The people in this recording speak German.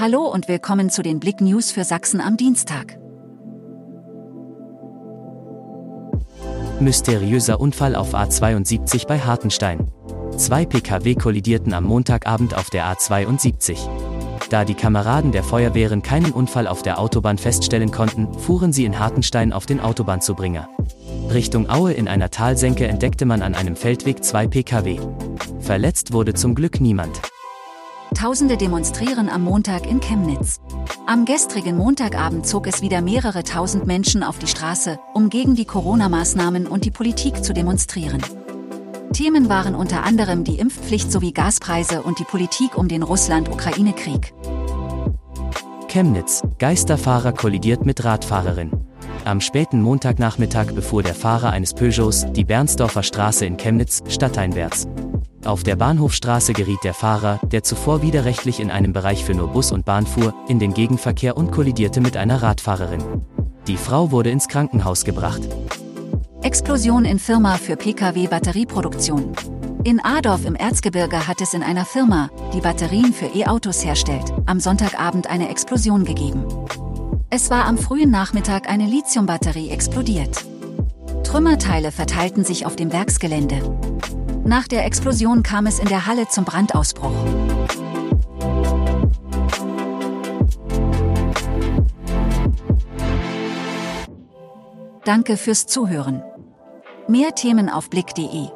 Hallo und willkommen zu den Blick News für Sachsen am Dienstag. Mysteriöser Unfall auf A72 bei Hartenstein. Zwei Pkw kollidierten am Montagabend auf der A72. Da die Kameraden der Feuerwehren keinen Unfall auf der Autobahn feststellen konnten, fuhren sie in Hartenstein auf den Autobahnzubringer. Richtung Aue in einer Talsenke entdeckte man an einem Feldweg zwei Pkw. Verletzt wurde zum Glück niemand. Tausende demonstrieren am Montag in Chemnitz. Am gestrigen Montagabend zog es wieder mehrere tausend Menschen auf die Straße, um gegen die Corona-Maßnahmen und die Politik zu demonstrieren. Themen waren unter anderem die Impfpflicht sowie Gaspreise und die Politik um den Russland-Ukraine-Krieg. Chemnitz, Geisterfahrer kollidiert mit Radfahrerin. Am späten Montagnachmittag befuhr der Fahrer eines Peugeots die Bernsdorfer Straße in Chemnitz, stadteinwärts. Auf der Bahnhofstraße geriet der Fahrer, der zuvor widerrechtlich in einem Bereich für nur Bus und Bahn fuhr, in den Gegenverkehr und kollidierte mit einer Radfahrerin. Die Frau wurde ins Krankenhaus gebracht. Explosion in Firma für Pkw-Batterieproduktion. In Adorf im Erzgebirge hat es in einer Firma, die Batterien für E-Autos herstellt, am Sonntagabend eine Explosion gegeben. Es war am frühen Nachmittag eine Lithiumbatterie explodiert. Trümmerteile verteilten sich auf dem Werksgelände. Nach der Explosion kam es in der Halle zum Brandausbruch. Danke fürs Zuhören. Mehr Themen auf Blick.de